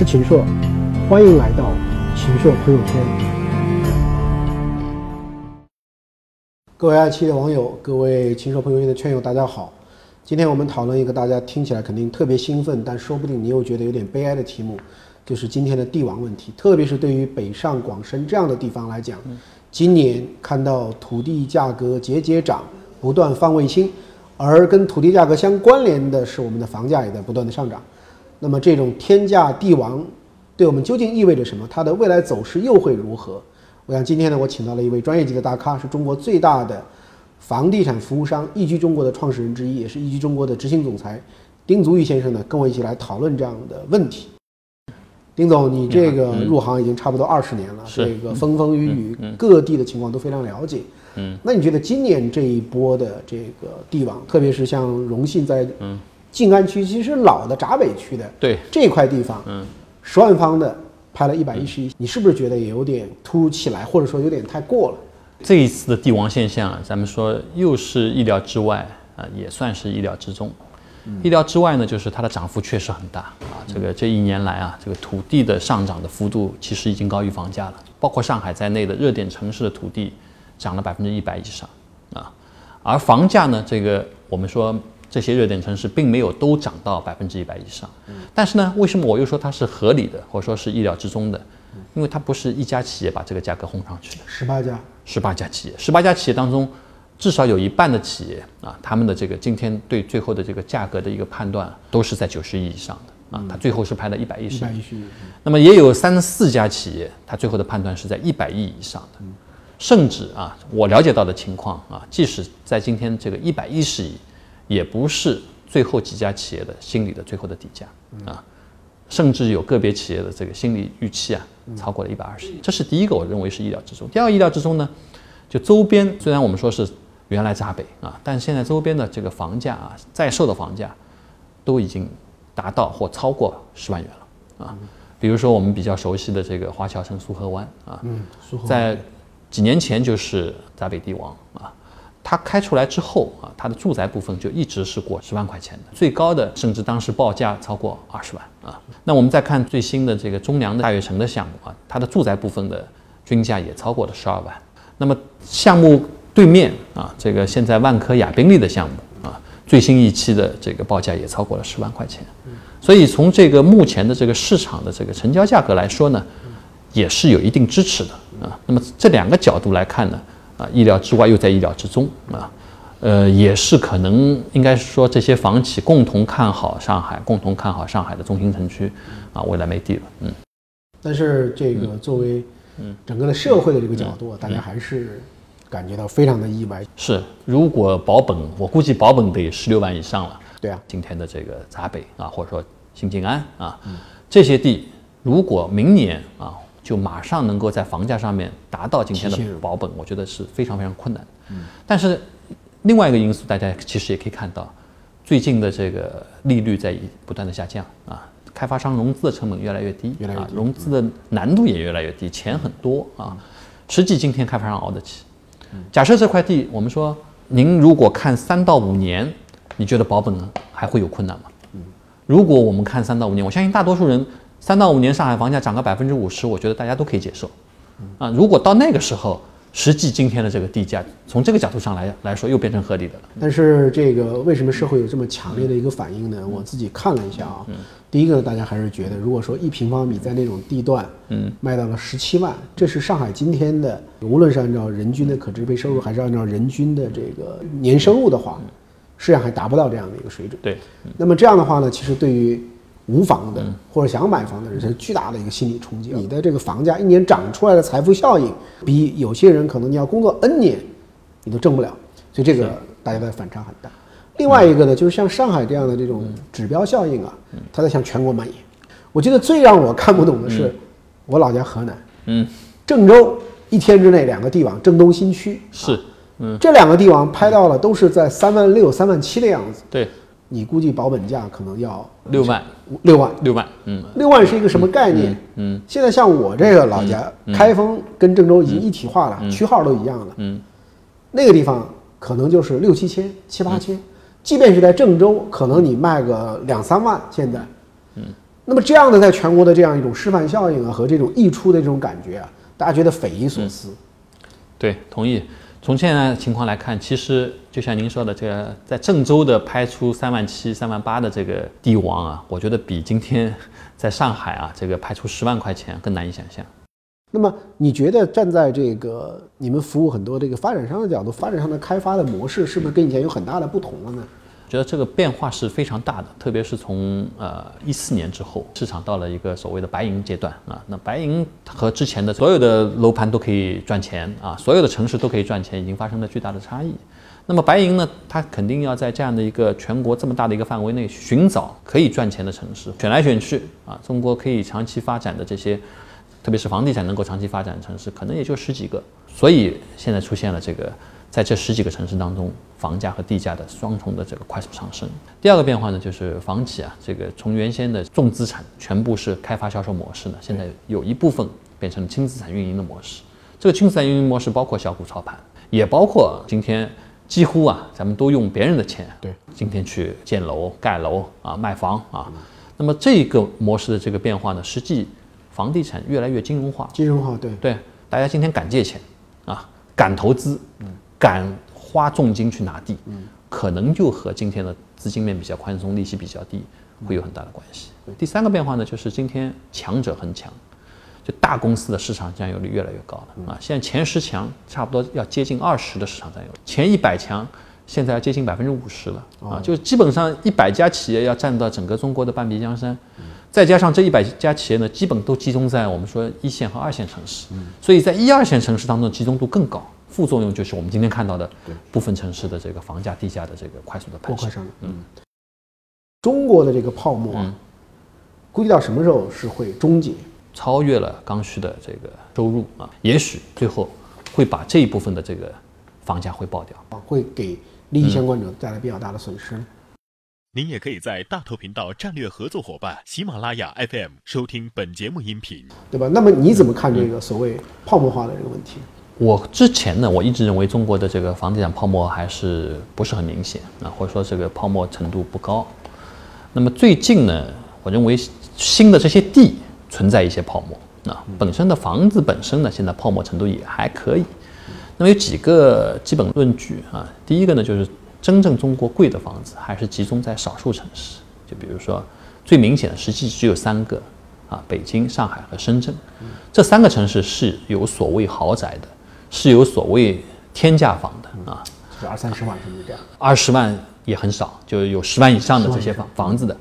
是秦朔，欢迎来到秦朔朋友圈。各位爱奇艺的网友，各位秦朔朋友圈的圈友，大家好。今天我们讨论一个大家听起来肯定特别兴奋，但说不定你又觉得有点悲哀的题目，就是今天的地王问题。特别是对于北上广深这样的地方来讲，今年看到土地价格节节涨，不断放卫星，而跟土地价格相关联的是我们的房价也在不断的上涨。那么这种天价地王对我们究竟意味着什么？它的未来走势又会如何？我想今天呢，我请到了一位专业级的大咖，是中国最大的房地产服务商易居中国的创始人之一，也是易居中国的执行总裁丁足裕先生呢，跟我一起来讨论这样的问题。丁总，你这个入行已经差不多二十年了，这个风风雨雨各地的情况都非常了解。嗯，那你觉得今年这一波的这个地王，特别是像荣信在静安区，其实老的闸北区的对这块地方，嗯，十万方的。拍了一百一十一，你是不是觉得也有点突如其来，或者说有点太过了？这一次的帝王现象，咱们说又是意料之外啊，也算是意料之中。意料之外呢，就是它的涨幅确实很大啊。这个这一年来啊，这个土地的上涨的幅度其实已经高于房价了，包括上海在内的热点城市的土地涨了百分之一百以上啊。而房价呢，这个我们说。这些热点城市并没有都涨到百分之一百以上，但是呢，为什么我又说它是合理的，或者说是意料之中的？因为它不是一家企业把这个价格轰上去的，十八家，十八家企业，十八家企业当中，至少有一半的企业啊，他们的这个今天对最后的这个价格的一个判断都是在九十亿以上的啊，它最后是拍了一百一十亿。那么也有三四家企业，它最后的判断是在一百亿以上的，甚至啊，我了解到的情况啊，即使在今天这个一百一十亿。也不是最后几家企业的心理的最后的底价啊，甚至有个别企业的这个心理预期啊，超过了一百二十亿，这是第一个，我认为是意料之中。第二个意料之中呢，就周边虽然我们说是原来闸北啊，但现在周边的这个房价啊，在售的房价都已经达到或超过十万元了啊。比如说我们比较熟悉的这个华侨城苏河湾啊，在几年前就是闸北地王啊。它开出来之后啊，它的住宅部分就一直是过十万块钱的，最高的甚至当时报价超过二十万啊。那我们再看最新的这个中粮的大悦城的项目啊，它的住宅部分的均价也超过了十二万。那么项目对面啊，这个现在万科亚宾利的项目啊，最新一期的这个报价也超过了十万块钱。所以从这个目前的这个市场的这个成交价格来说呢，也是有一定支持的啊。那么这两个角度来看呢？啊，意料之外又在意料之中啊，呃，也是可能应该是说这些房企共同看好上海，共同看好上海的中心城区啊，未来没地了，嗯。但是这个作为嗯整个的社会的这个角度，大家还是感觉到非常的意外。是，如果保本，我估计保本得十六万以上了。对啊，今天的这个闸北啊，或者说新静安啊，这些地如果明年啊。就马上能够在房价上面达到今天的保本，我觉得是非常非常困难。嗯，但是另外一个因素，大家其实也可以看到，最近的这个利率在不断的下降啊，开发商融资的成本越来越低，啊，融资的难度也越来越低，钱很多啊，实际今天开发商熬得起。假设这块地，我们说您如果看三到五年，你觉得保本还会有困难吗？嗯，如果我们看三到五年，我相信大多数人。三到五年上海房价涨个百分之五十，我觉得大家都可以接受。啊，如果到那个时候，实际今天的这个地价，从这个角度上来来说，又变成合理的了。但是这个为什么社会有这么强烈的一个反应呢？我自己看了一下啊，第一个大家还是觉得，如果说一平方米在那种地段，嗯，卖到了十七万，这是上海今天的，无论是按照人均的可支配收入，还是按照人均的这个年收入的话，实际上还达不到这样的一个水准。对，那么这样的话呢，其实对于无房的或者想买房的人是巨大的一个心理冲击。你的这个房价一年涨出来的财富效应，比有些人可能你要工作 N 年，你都挣不了。所以这个大家的反差很大。另外一个呢，就是像上海这样的这种指标效应啊，它在向全国蔓延。我觉得最让我看不懂的是，我老家河南，嗯，郑州一天之内两个地王，郑东新区是，嗯，这两个地王拍到了都是在三万六、三万七的样子。对。你估计保本价可能要六万，六万，六万，嗯，六万是一个什么概念？嗯，现在像我这个老家开封跟郑州已经一体化了，区号都一样了，嗯，那个地方可能就是六七千、七八千，即便是在郑州，可能你卖个两三万，现在，嗯，那么这样的在全国的这样一种示范效应啊，和这种溢出的这种感觉啊，大家觉得匪夷所思。对，同意。从现在情况来看，其实就像您说的，这个在郑州的拍出三万七、三万八的这个帝王啊，我觉得比今天 在上海啊这个拍出十万块钱更难以想象。那么你觉得站在这个你们服务很多这个发展商的角度，发展商的开发的模式是不是跟以前有很大的不同了呢？觉得这个变化是非常大的，特别是从呃一四年之后，市场到了一个所谓的白银阶段啊。那白银和之前的所有的楼盘都可以赚钱啊，所有的城市都可以赚钱，已经发生了巨大的差异。那么白银呢，它肯定要在这样的一个全国这么大的一个范围内寻找可以赚钱的城市，选来选去啊，中国可以长期发展的这些，特别是房地产能够长期发展的城市，可能也就十几个。所以现在出现了这个。在这十几个城市当中，房价和地价的双重的这个快速上升。第二个变化呢，就是房企啊，这个从原先的重资产全部是开发销售模式呢，现在有一部分变成了轻资产运营的模式。这个轻资产运营模式包括小股操盘，也包括今天几乎啊，咱们都用别人的钱，对，今天去建楼、盖楼啊、卖房啊。那么这个模式的这个变化呢，实际房地产越来越金融化，金融化，对对，大家今天敢借钱啊，敢投资，嗯。敢花重金去拿地，嗯，可能就和今天的资金面比较宽松、利息比较低，会有很大的关系。第三个变化呢，就是今天强者恒强，就大公司的市场占有率越来越高了啊！现在前十强差不多要接近二十的市场占有率，前一百强现在要接近百分之五十了啊！就基本上一百家企业要占到整个中国的半壁江山，再加上这一百家企业呢，基本都集中在我们说一线和二线城市，所以在一二线城市当中集中度更高。副作用就是我们今天看到的部分城市的这个房价、地价的这个快速的攀升。嗯，中国的这个泡沫，啊估计到什么时候是会终结？超越了刚需的这个收入啊，也许最后会把这一部分的这个房价会爆掉，会给利益相关者带来比较大的损失。您也可以在大头频道战略合作伙伴喜马拉雅 FM 收听本节目音频，对吧？那么你怎么看这个所谓泡沫化的这个问题？我之前呢，我一直认为中国的这个房地产泡沫还是不是很明显啊，或者说这个泡沫程度不高。那么最近呢，我认为新的这些地存在一些泡沫啊，本身的房子本身呢，现在泡沫程度也还可以。那么有几个基本论据啊，第一个呢，就是真正中国贵的房子还是集中在少数城市，就比如说最明显的，实际只有三个啊，北京、上海和深圳，这三个城市是有所谓豪宅的。是有所谓天价房的啊，就是二三十万是不是这样？二十万也很少，就有十万以上的这些房房子的，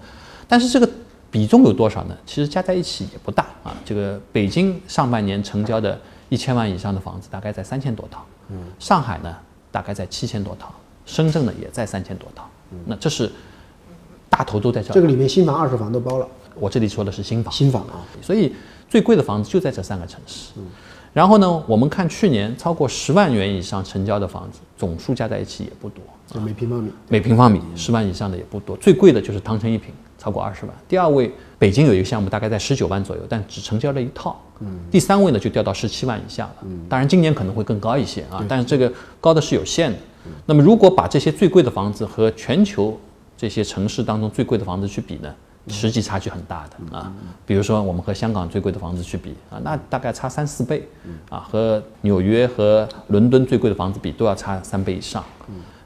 但是这个比重有多少呢？其实加在一起也不大啊。这个北京上半年成交的一千万以上的房子大概在三千多套，嗯，上海呢大概在七千多套，深圳呢也在三千多套，那这是大头都在这。这个里面新房、二手房都包了。我这里说的是新房，新房啊，所以最贵的房子就在这三个城市。嗯。然后呢，我们看去年超过十万元以上成交的房子，总数加在一起也不多，就每平方米，每平方米十万以上的也不多。最贵的就是汤臣一品，超过二十万。第二位，北京有一个项目，大概在十九万左右，但只成交了一套。嗯。第三位呢，就掉到十七万以下了。嗯。当然，今年可能会更高一些啊，但是这个高的是有限的。那么，如果把这些最贵的房子和全球这些城市当中最贵的房子去比呢？实际差距很大的啊，比如说我们和香港最贵的房子去比啊，那大概差三四倍，啊，和纽约和伦敦最贵的房子比都要差三倍以上。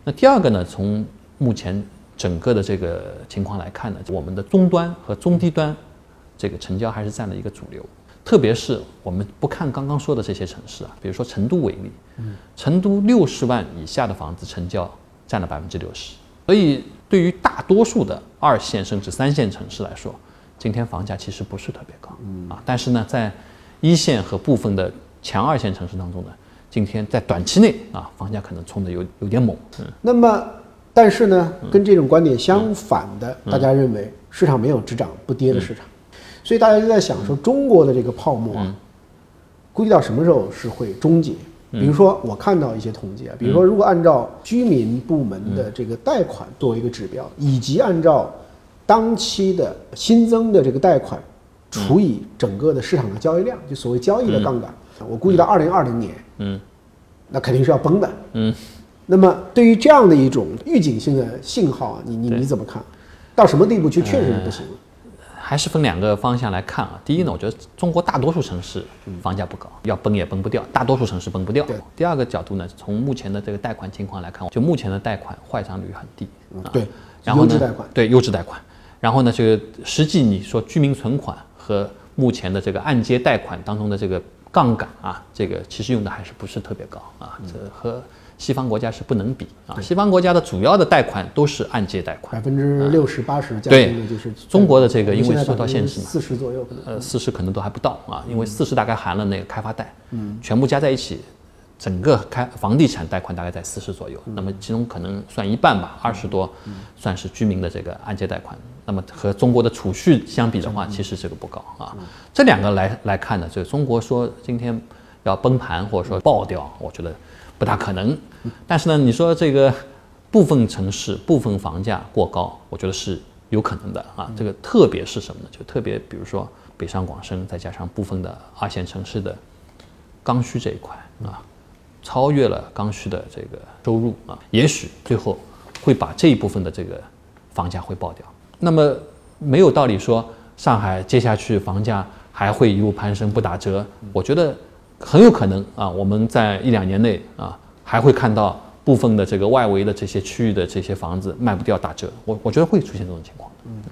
那第二个呢，从目前整个的这个情况来看呢，我们的中端和中低端这个成交还是占了一个主流，特别是我们不看刚刚说的这些城市啊，比如说成都为例，成都六十万以下的房子成交占了百分之六十，所以。对于大多数的二线甚至三线城市来说，今天房价其实不是特别高，啊，但是呢，在一线和部分的强二线城市当中呢，今天在短期内啊，房价可能冲的有有点猛。嗯，那么，但是呢，跟这种观点相反的，大家认为市场没有只涨不跌的市场，所以大家就在想说，中国的这个泡沫啊，估计到什么时候是会终结？比如说，我看到一些统计啊，比如说，如果按照居民部门的这个贷款作为一个指标，以及按照当期的新增的这个贷款除以整个的市场的交易量，就所谓交易的杠杆，我估计到二零二零年，嗯，那肯定是要崩的，嗯。那么，对于这样的一种预警性的信号啊，你你你怎么看？到什么地步去确实是不行了？还是分两个方向来看啊。第一呢，我觉得中国大多数城市房价不高，要崩也崩不掉，大多数城市崩不掉。第二个角度呢，从目前的这个贷款情况来看，就目前的贷款坏账率很低。啊对，然后呢，对优质贷款。然后呢，这个实际你说居民存款和目前的这个按揭贷款当中的这个杠杆啊，这个其实用的还是不是特别高啊，这和。西方国家是不能比啊！西方国家的主要的贷款都是按揭贷款，百分之六十八十，对，就是中国的这个因为受到限制嘛，四十左右可能，呃，四十可能都还不到啊，因为四十大概含了那个开发贷，嗯，全部加在一起，整个开房地产贷款大概在四十左右，那么其中可能算一半吧，二十多算是居民的这个按揭贷款，那么和中国的储蓄相比的话，其实这个不高啊。这两个来来看呢，就是中国说今天要崩盘或者说爆掉，我觉得不大可能。但是呢，你说这个部分城市部分房价过高，我觉得是有可能的啊。这个特别是什么呢？就特别比如说北上广深，再加上部分的二线城市的刚需这一块啊，超越了刚需的这个收入啊，也许最后会把这一部分的这个房价会爆掉。那么没有道理说上海接下去房价还会一路攀升不打折。我觉得很有可能啊，我们在一两年内啊。还会看到部分的这个外围的这些区域的这些房子卖不掉打折，我我觉得会出现这种情况。嗯，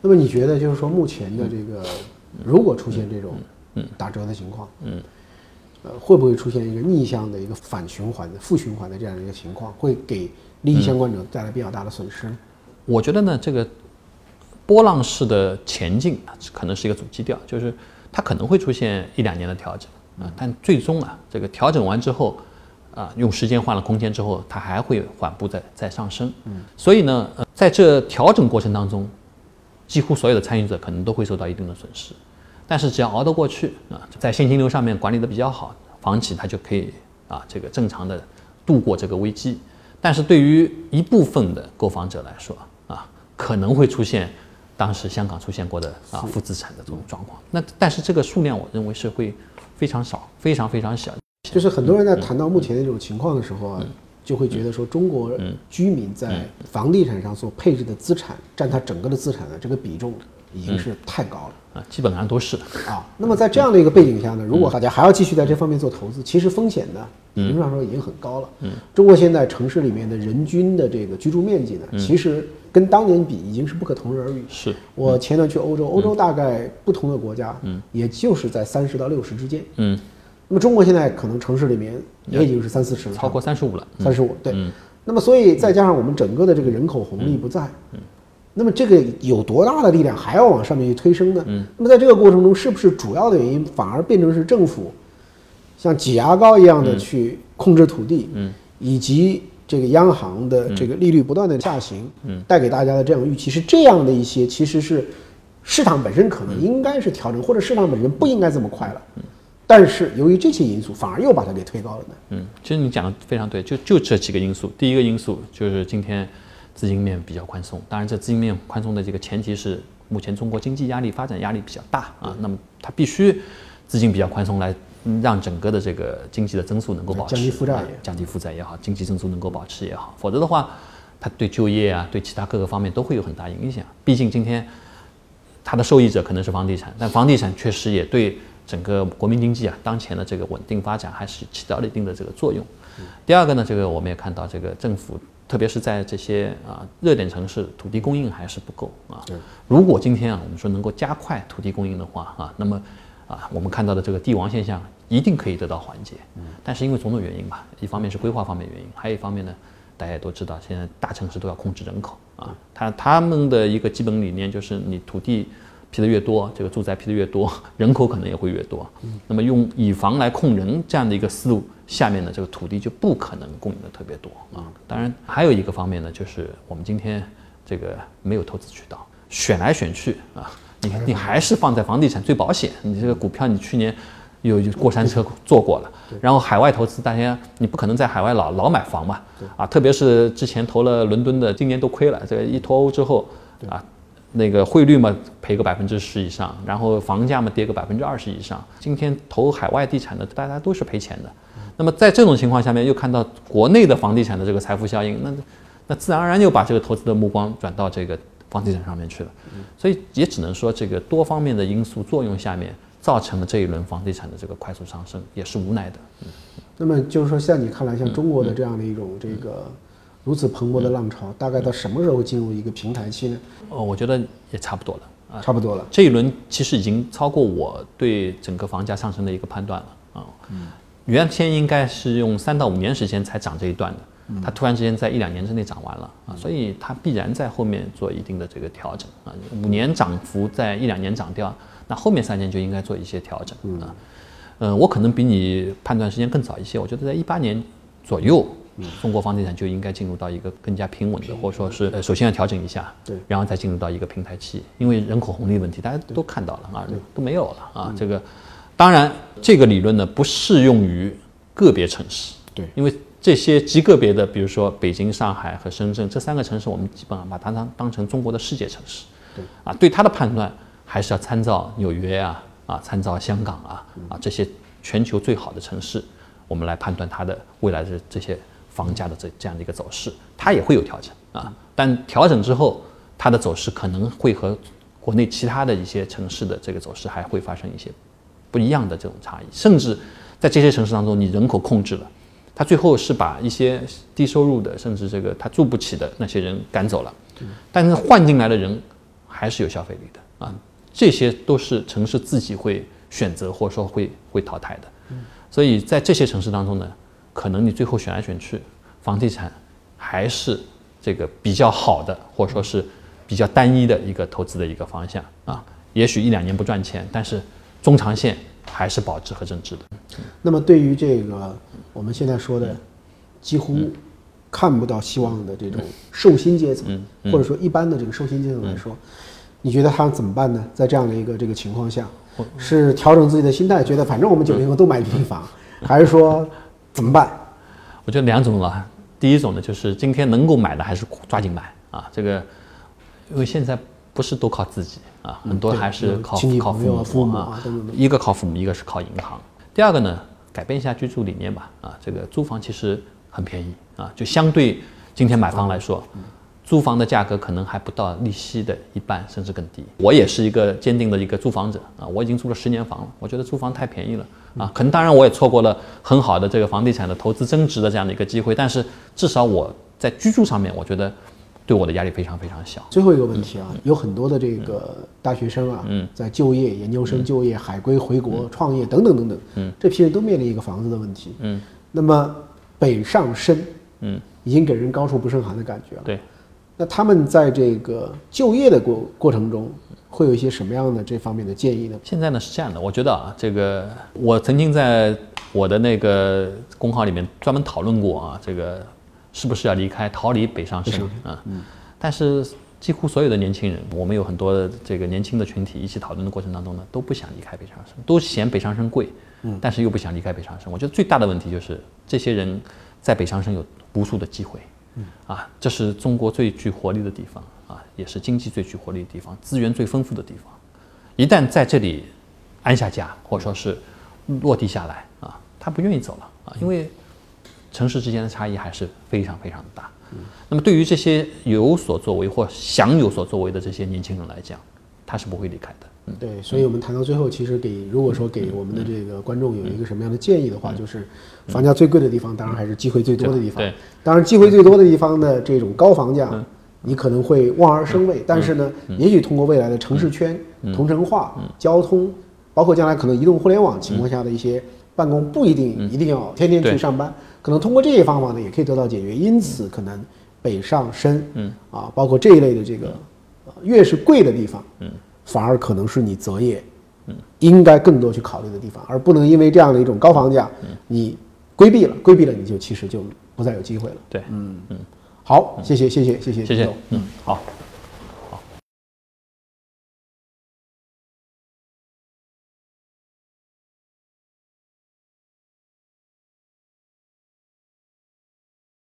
那么你觉得就是说目前的这个，如果出现这种打折的情况，嗯，呃，会不会出现一个逆向的一个反循环的负循环的这样的一个情况，会给利益相关者带来比较大的损失？我觉得呢，这个波浪式的前进可能是一个主基调，就是它可能会出现一两年的调整啊，但最终啊，这个调整完之后。啊，用时间换了空间之后，它还会缓步在在上升。嗯，所以呢，呃，在这调整过程当中，几乎所有的参与者可能都会受到一定的损失。但是只要熬得过去啊，在现金流上面管理的比较好，房企它就可以啊，这个正常的度过这个危机。但是对于一部分的购房者来说啊，可能会出现当时香港出现过的啊负资产的这种状况。那但是这个数量我认为是会非常少，非常非常小。就是很多人在谈到目前的这种情况的时候啊，就会觉得说中国居民在房地产上所配置的资产占他整个的资产的这个比重已经是太高了。啊，基本上都是。的啊。那么在这样的一个背景下呢，如果大家还要继续在这方面做投资，其实风险呢，理论上说已经很高了。嗯，中国现在城市里面的人均的这个居住面积呢，其实跟当年比已经是不可同日而语。是我前段去欧洲，欧洲大概不同的国家，嗯，也就是在三十到六十之间，嗯。那么中国现在可能城市里面也已经是三四十了，超过三十五了。三十五，对。那么所以再加上我们整个的这个人口红利不在，那么这个有多大的力量还要往上面去推升呢？那么在这个过程中，是不是主要的原因反而变成是政府像挤牙膏一样的去控制土地，以及这个央行的这个利率不断的下行，嗯带给大家的这样预期是这样的一些，其实是市场本身可能应该是调整，或者市场本身不应该这么快了。嗯但是由于这些因素，反而又把它给推高了呢？嗯，其实你讲的非常对，就就这几个因素。第一个因素就是今天资金面比较宽松，当然这资金面宽松的这个前提是目前中国经济压力、发展压力比较大啊，那么它必须资金比较宽松来让整个的这个经济的增速能够保持，降低负债，降低负债也好，经济增速能够保持也好，否则的话，它对就业啊，对其他各个方面都会有很大影响。毕竟今天它的受益者可能是房地产，但房地产确实也对。整个国民经济啊，当前的这个稳定发展还是起到了一定的这个作用。第二个呢，这个我们也看到，这个政府特别是在这些啊热点城市，土地供应还是不够啊。如果今天啊，我们说能够加快土地供应的话啊，那么啊，我们看到的这个地王现象一定可以得到缓解。嗯但是因为种种原因吧，一方面是规划方面原因，还有一方面呢，大家也都知道，现在大城市都要控制人口啊。他他们的一个基本理念就是你土地。批的越多，这个住宅批的越多，人口可能也会越多。那么用以房来控人这样的一个思路下面的，这个土地就不可能供应的特别多啊。当然还有一个方面呢，就是我们今天这个没有投资渠道，选来选去啊，你你还是放在房地产最保险。你这个股票你去年有过山车做过了，然后海外投资大家你不可能在海外老老买房嘛，啊，特别是之前投了伦敦的，今年都亏了。这个一脱欧之后啊。那个汇率嘛，赔个百分之十以上，然后房价嘛，跌个百分之二十以上。今天投海外地产的，大家都是赔钱的。那么在这种情况下面，又看到国内的房地产的这个财富效应，那那自然而然又把这个投资的目光转到这个房地产上面去了。所以也只能说这个多方面的因素作用下面，造成了这一轮房地产的这个快速上升，也是无奈的。那么就是说，像你看来，像中国的这样的一种这个如此蓬勃的浪潮，大概到什么时候进入一个平台期呢？哦，我觉得也差不多了。差不多了，这一轮其实已经超过我对整个房价上升的一个判断了啊。嗯，原先应该是用三到五年时间才涨这一段的，它突然之间在一两年之内涨完了啊，所以它必然在后面做一定的这个调整啊。五年涨幅在一两年涨掉，那后面三年就应该做一些调整啊。嗯，我可能比你判断时间更早一些，我觉得在一八年左右。中国房地产就应该进入到一个更加平稳的，或者说是呃，首先要调整一下，对，然后再进入到一个平台期，因为人口红利问题大家都看到了啊，都没有了啊。这个当然，这个理论呢不适用于个别城市，对，因为这些极个别的，比如说北京、上海和深圳这三个城市，我们基本上把它当当成中国的世界城市，对，啊，对它的判断还是要参照纽约啊，啊，参照香港啊，啊这些全球最好的城市，我们来判断它的未来的这些。房价的这这样的一个走势，它也会有调整啊，但调整之后，它的走势可能会和国内其他的一些城市的这个走势还会发生一些不一样的这种差异，甚至在这些城市当中，你人口控制了，他最后是把一些低收入的，甚至这个他住不起的那些人赶走了，但是换进来的人还是有消费力的啊，这些都是城市自己会选择或者说会会淘汰的，所以在这些城市当中呢。可能你最后选来选去，房地产还是这个比较好的，或者说是比较单一的一个投资的一个方向啊。也许一两年不赚钱，但是中长线还是保值和增值的。那么对于这个我们现在说的几乎看不到希望的这种寿星阶层，或者说一般的这个寿星阶层来说，你觉得他怎么办呢？在这样的一个这个情况下，是调整自己的心态，觉得反正我们九零后都买一平房，还是说？怎么办？我觉得两种了。第一种呢，就是今天能够买的还是抓紧买啊。这个，因为现在不是都靠自己啊，很多还是靠靠父母啊。一个靠父母，一个是靠银行。第二个呢，改变一下居住理念吧啊。这个租房其实很便宜啊，就相对今天买房来说。租房的价格可能还不到利息的一半，甚至更低。我也是一个坚定的一个租房者啊，我已经租了十年房了。我觉得租房太便宜了啊，可能当然我也错过了很好的这个房地产的投资增值的这样的一个机会，但是至少我在居住上面，我觉得对我的压力非常非常小。最后一个问题啊，有很多的这个大学生啊，在就业、研究生就业、海归回国创业等等等等，嗯，这批人都面临一个房子的问题，嗯，那么北上深，嗯，已经给人高处不胜寒的感觉了，对。那他们在这个就业的过过程中，会有一些什么样的这方面的建议呢？现在呢是这样的，我觉得啊，这个我曾经在我的那个公号里面专门讨论过啊，这个是不是要离开逃离北上深啊？嗯。但是几乎所有的年轻人，我们有很多这个年轻的群体一起讨论的过程当中呢，都不想离开北上深，都嫌北上深贵，嗯，但是又不想离开北上深。我觉得最大的问题就是这些人在北上深有无数的机会。嗯啊，这是中国最具活力的地方啊，也是经济最具活力的地方，资源最丰富的地方。一旦在这里安下家，或者说是落地下来啊，他不愿意走了啊，因为城市之间的差异还是非常非常的大。那么对于这些有所作为或想有所作为的这些年轻人来讲，他是不会离开的。对，所以我们谈到最后，其实给如果说给我们的这个观众有一个什么样的建议的话，就是房价最贵的地方，当然还是机会最多的地方。对，当然机会最多的地方的这种高房价，你可能会望而生畏。但是呢，也许通过未来的城市圈同城化、交通，包括将来可能移动互联网情况下的一些办公，不一定一定要天天去上班，可能通过这些方法呢，也可以得到解决。因此，可能北上深，嗯。啊，包括这一类的这个，越是贵的地方，嗯。反而可能是你择业，嗯，应该更多去考虑的地方，而不能因为这样的一种高房价，你规避了，规避了，你就其实就不再有机会了。对，嗯。嗯，好，谢谢谢谢谢谢谢谢，嗯，好。